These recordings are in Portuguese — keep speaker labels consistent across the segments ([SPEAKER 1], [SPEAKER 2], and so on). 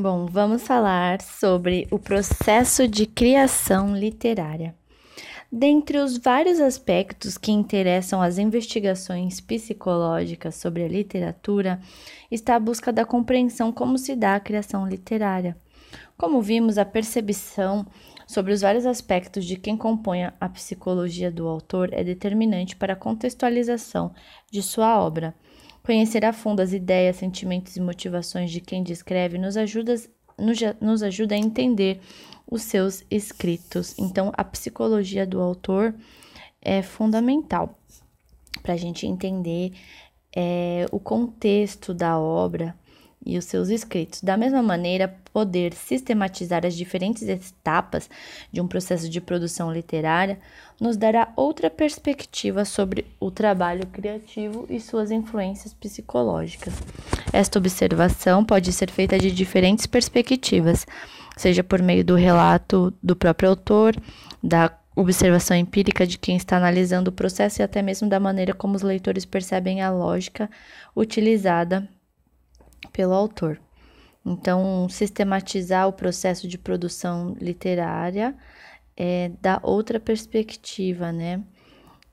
[SPEAKER 1] Bom, vamos falar sobre o processo de criação literária. Dentre os vários aspectos que interessam as investigações psicológicas sobre a literatura, está a busca da compreensão como se dá a criação literária. Como vimos, a percepção sobre os vários aspectos de quem compõe a psicologia do autor é determinante para a contextualização de sua obra. Conhecer a fundo as ideias, sentimentos e motivações de quem descreve nos ajuda, nos ajuda a entender os seus escritos. Então, a psicologia do autor é fundamental para a gente entender é, o contexto da obra e os seus escritos. Da mesma maneira, poder sistematizar as diferentes etapas de um processo de produção literária nos dará outra perspectiva sobre o trabalho criativo e suas influências psicológicas. Esta observação pode ser feita de diferentes perspectivas, seja por meio do relato do próprio autor, da observação empírica de quem está analisando o processo e até mesmo da maneira como os leitores percebem a lógica utilizada pelo autor. Então, sistematizar o processo de produção literária é, dá outra perspectiva, né?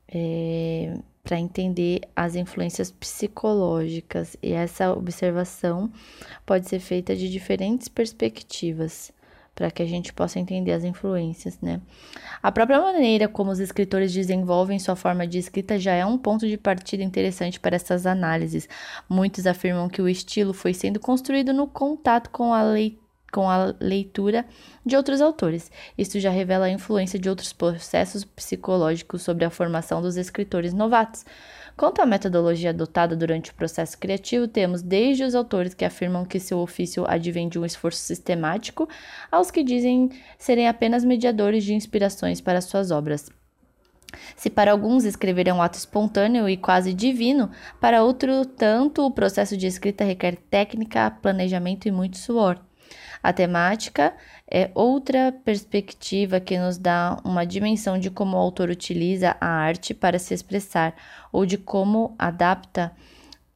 [SPEAKER 1] É, para entender as influências psicológicas e essa observação pode ser feita de diferentes perspectivas para que a gente possa entender as influências, né? A própria maneira como os escritores desenvolvem sua forma de escrita já é um ponto de partida interessante para essas análises. Muitos afirmam que o estilo foi sendo construído no contato com a leitura com a leitura de outros autores. Isso já revela a influência de outros processos psicológicos sobre a formação dos escritores novatos. Quanto à metodologia adotada durante o processo criativo, temos desde os autores que afirmam que seu ofício advém de um esforço sistemático, aos que dizem serem apenas mediadores de inspirações para suas obras. Se para alguns escrever é um ato espontâneo e quase divino, para outro tanto o processo de escrita requer técnica, planejamento e muito suor. A temática é outra perspectiva que nos dá uma dimensão de como o autor utiliza a arte para se expressar ou de como adapta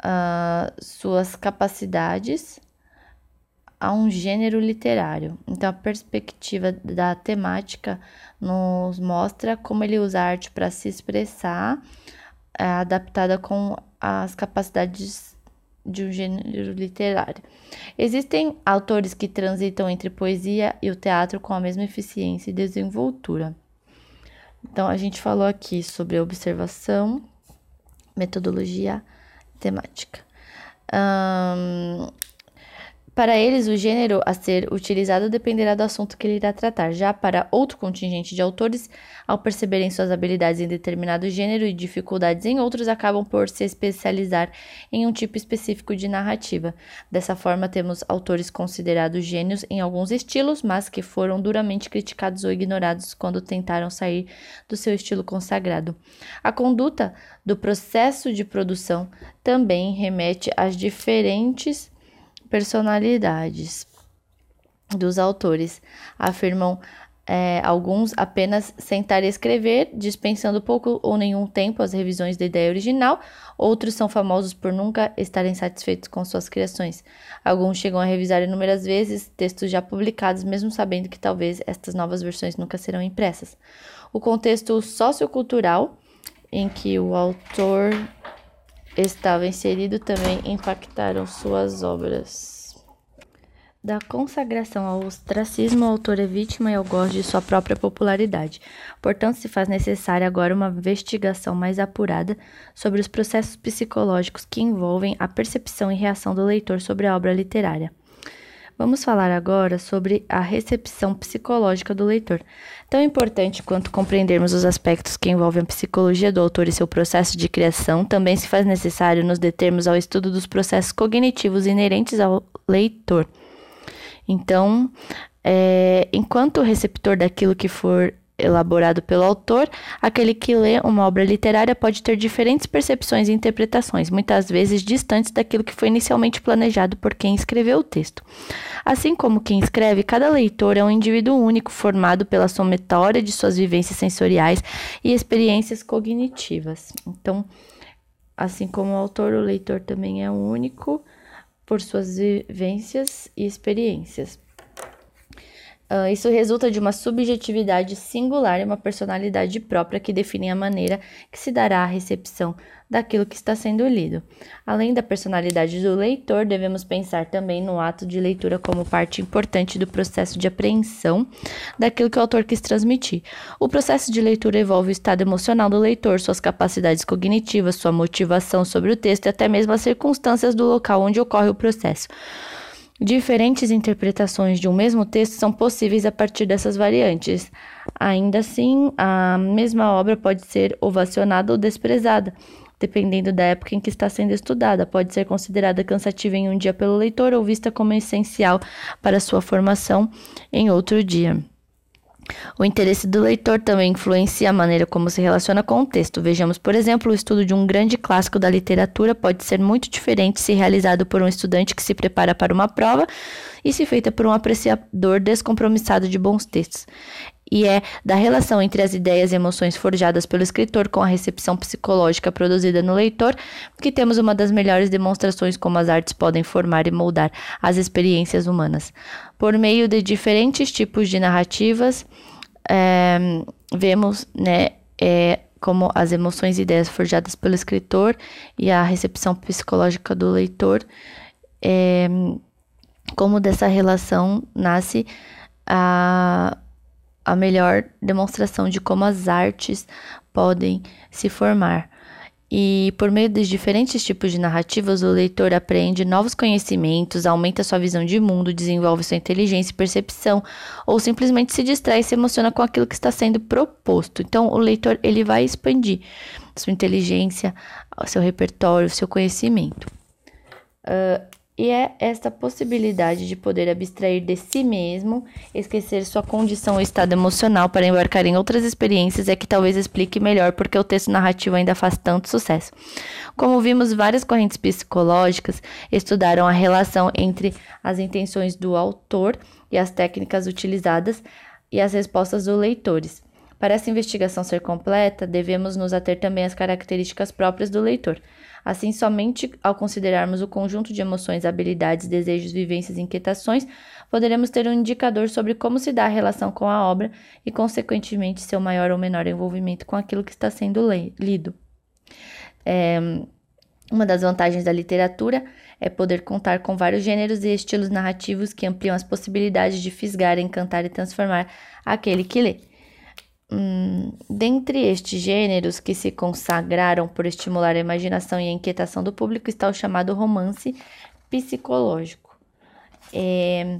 [SPEAKER 1] uh, suas capacidades a um gênero literário. Então, a perspectiva da temática nos mostra como ele usa a arte para se expressar, é, adaptada com as capacidades de um gênero literário. Existem autores que transitam entre poesia e o teatro com a mesma eficiência e desenvoltura. Então, a gente falou aqui sobre observação, metodologia, temática. Um, para eles, o gênero a ser utilizado dependerá do assunto que ele irá tratar. Já para outro contingente de autores, ao perceberem suas habilidades em determinado gênero e dificuldades em outros, acabam por se especializar em um tipo específico de narrativa. Dessa forma, temos autores considerados gênios em alguns estilos, mas que foram duramente criticados ou ignorados quando tentaram sair do seu estilo consagrado. A conduta do processo de produção também remete às diferentes personalidades dos autores. Afirmam é, alguns apenas sentar e escrever, dispensando pouco ou nenhum tempo às revisões da ideia original. Outros são famosos por nunca estarem satisfeitos com suas criações. Alguns chegam a revisar inúmeras vezes textos já publicados, mesmo sabendo que talvez estas novas versões nunca serão impressas. O contexto sociocultural em que o autor estava inserido também impactaram suas obras. Da consagração ao ostracismo, o autor é vítima e algoz de sua própria popularidade. Portanto, se faz necessária agora uma investigação mais apurada sobre os processos psicológicos que envolvem a percepção e reação do leitor sobre a obra literária. Vamos falar agora sobre a recepção psicológica do leitor. Tão importante quanto compreendermos os aspectos que envolvem a psicologia do autor e seu processo de criação, também se faz necessário nos determos ao estudo dos processos cognitivos inerentes ao leitor. Então, é, enquanto receptor daquilo que for elaborado pelo autor, aquele que lê uma obra literária pode ter diferentes percepções e interpretações, muitas vezes distantes daquilo que foi inicialmente planejado por quem escreveu o texto. Assim como quem escreve, cada leitor é um indivíduo único formado pela somatória de suas vivências sensoriais e experiências cognitivas. Então, assim como o autor, o leitor também é único, por suas vivências e experiências. Uh, isso resulta de uma subjetividade singular e uma personalidade própria que definem a maneira que se dará a recepção daquilo que está sendo lido. Além da personalidade do leitor, devemos pensar também no ato de leitura como parte importante do processo de apreensão daquilo que o autor quis transmitir. O processo de leitura envolve o estado emocional do leitor, suas capacidades cognitivas, sua motivação sobre o texto e até mesmo as circunstâncias do local onde ocorre o processo. Diferentes interpretações de um mesmo texto são possíveis a partir dessas variantes. Ainda assim, a mesma obra pode ser ovacionada ou desprezada, dependendo da época em que está sendo estudada. Pode ser considerada cansativa em um dia pelo leitor ou vista como essencial para sua formação em outro dia. O interesse do leitor também influencia a maneira como se relaciona com o texto. Vejamos, por exemplo, o estudo de um grande clássico da literatura pode ser muito diferente se realizado por um estudante que se prepara para uma prova e se feita por um apreciador descompromissado de bons textos. E é da relação entre as ideias e emoções forjadas pelo escritor com a recepção psicológica produzida no leitor que temos uma das melhores demonstrações como as artes podem formar e moldar as experiências humanas. Por meio de diferentes tipos de narrativas, é, vemos né, é, como as emoções e ideias forjadas pelo escritor e a recepção psicológica do leitor, é, como dessa relação nasce a, a melhor demonstração de como as artes podem se formar. E por meio dos diferentes tipos de narrativas, o leitor aprende novos conhecimentos, aumenta sua visão de mundo, desenvolve sua inteligência e percepção, ou simplesmente se distrai e se emociona com aquilo que está sendo proposto. Então, o leitor ele vai expandir sua inteligência, seu repertório, seu conhecimento. Uh, e é esta possibilidade de poder abstrair de si mesmo, esquecer sua condição ou estado emocional para embarcar em outras experiências é que talvez explique melhor porque o texto narrativo ainda faz tanto sucesso. Como vimos, várias correntes psicológicas estudaram a relação entre as intenções do autor e as técnicas utilizadas e as respostas dos leitores. Para essa investigação ser completa, devemos nos ater também às características próprias do leitor. Assim, somente ao considerarmos o conjunto de emoções, habilidades, desejos, vivências e inquietações, poderemos ter um indicador sobre como se dá a relação com a obra e, consequentemente, seu maior ou menor envolvimento com aquilo que está sendo lido. É, uma das vantagens da literatura é poder contar com vários gêneros e estilos narrativos que ampliam as possibilidades de fisgar, encantar e transformar aquele que lê. Hum, dentre estes gêneros que se consagraram por estimular a imaginação e a inquietação do público está o chamado romance psicológico. É,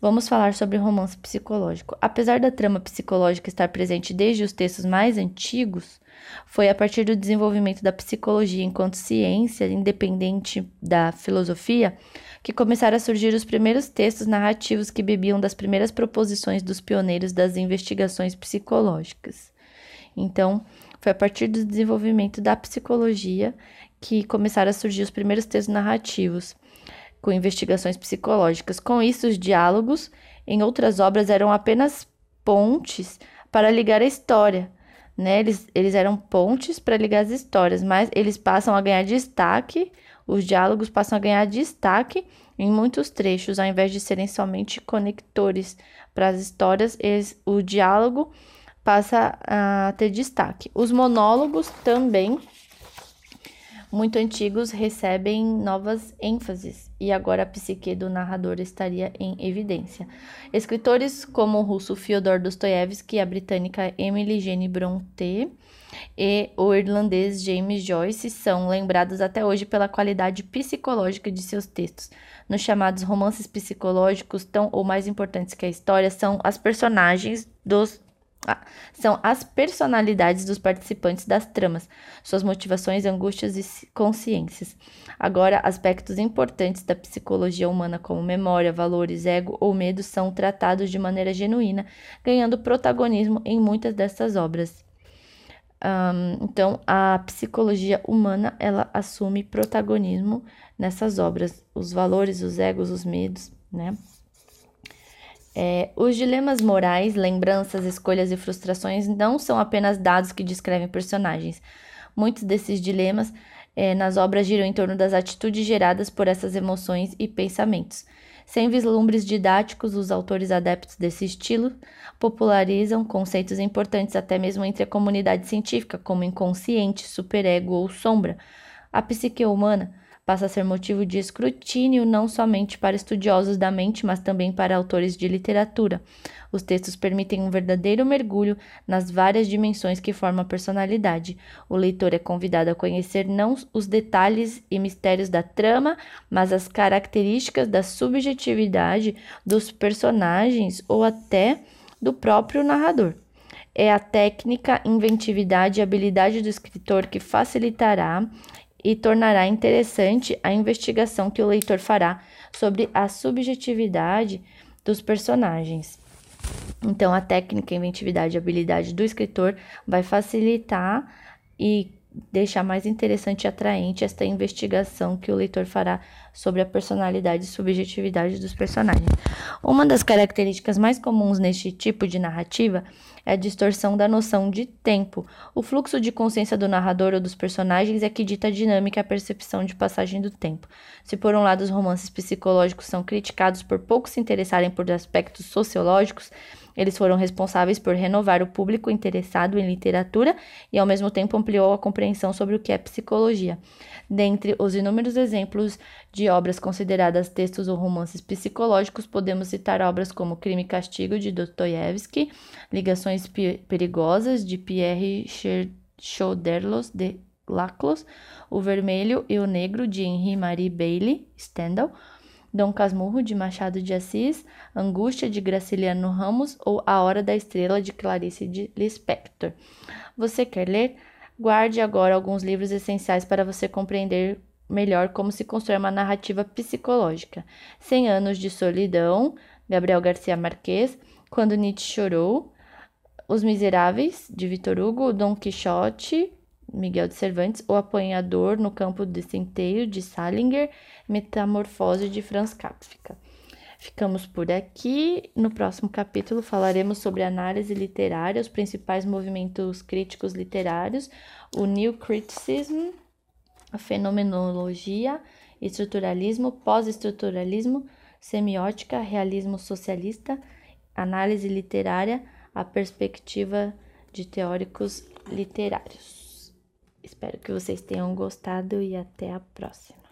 [SPEAKER 1] vamos falar sobre romance psicológico. Apesar da trama psicológica estar presente desde os textos mais antigos, foi a partir do desenvolvimento da psicologia enquanto ciência independente da filosofia que começaram a surgir os primeiros textos narrativos que bebiam das primeiras proposições dos pioneiros das investigações psicológicas. Então, foi a partir do desenvolvimento da psicologia que começaram a surgir os primeiros textos narrativos com investigações psicológicas. Com isso, os diálogos em outras obras eram apenas pontes para ligar a história. Né? Eles, eles eram pontes para ligar as histórias, mas eles passam a ganhar destaque os diálogos passam a ganhar destaque em muitos trechos, ao invés de serem somente conectores para as histórias, eles, o diálogo passa a ter destaque. Os monólogos também, muito antigos, recebem novas ênfases e agora a psique do narrador estaria em evidência. Escritores como o russo Fyodor Dostoevsky a britânica Emily Jane Brontë e o irlandês James Joyce são lembrados até hoje pela qualidade psicológica de seus textos. Nos chamados romances psicológicos, tão ou mais importantes que a história, são as personagens dos ah, são as personalidades dos participantes das tramas, suas motivações, angústias e consciências. Agora, aspectos importantes da psicologia humana, como memória, valores, ego ou medo, são tratados de maneira genuína, ganhando protagonismo em muitas dessas obras. Um, então, a psicologia humana ela assume protagonismo nessas obras, os valores, os egos, os medos, né? É, os dilemas morais, lembranças, escolhas e frustrações não são apenas dados que descrevem personagens. Muitos desses dilemas é, nas obras giram em torno das atitudes geradas por essas emoções e pensamentos. Sem vislumbres didáticos, os autores adeptos desse estilo popularizam conceitos importantes até mesmo entre a comunidade científica, como inconsciente, superego ou sombra. A psique humana passa a ser motivo de escrutínio não somente para estudiosos da mente, mas também para autores de literatura. Os textos permitem um verdadeiro mergulho nas várias dimensões que formam a personalidade. O leitor é convidado a conhecer não os detalhes e mistérios da trama, mas as características da subjetividade dos personagens ou até do próprio narrador. É a técnica, inventividade e habilidade do escritor que facilitará e tornará interessante a investigação que o leitor fará sobre a subjetividade dos personagens. Então, a técnica, inventividade e habilidade do escritor vai facilitar e deixar mais interessante e atraente esta investigação que o leitor fará sobre a personalidade e subjetividade dos personagens. Uma das características mais comuns neste tipo de narrativa é a distorção da noção de tempo. O fluxo de consciência do narrador ou dos personagens é que dita a dinâmica e a percepção de passagem do tempo. Se por um lado os romances psicológicos são criticados por pouco se interessarem por aspectos sociológicos, eles foram responsáveis por renovar o público interessado em literatura e, ao mesmo tempo, ampliou a compreensão sobre o que é psicologia. Dentre os inúmeros exemplos de obras consideradas textos ou romances psicológicos, podemos citar obras como Crime e Castigo, de Dostoiévski, Ligações Perigosas, de Pierre Choderlos de Laclos, O Vermelho e o Negro, de Henri Marie Bailey, Stendhal, Dom Casmurro, de Machado de Assis, Angústia, de Graciliano Ramos ou A Hora da Estrela, de Clarice de Lispector. Você quer ler? Guarde agora alguns livros essenciais para você compreender melhor como se constrói uma narrativa psicológica. Cem Anos de Solidão, Gabriel Garcia Marques, Quando Nietzsche Chorou, Os Miseráveis, de Vitor Hugo, Dom Quixote, Miguel de Cervantes, O Apanhador no Campo de Centeio, de Salinger, Metamorfose, de Franz Kafka. Ficamos por aqui. No próximo capítulo falaremos sobre análise literária, os principais movimentos críticos literários, o New Criticism, fenomenologia, estruturalismo, pós-estruturalismo, semiótica, realismo socialista, análise literária, a perspectiva de teóricos literários. Espero que vocês tenham gostado e até a próxima.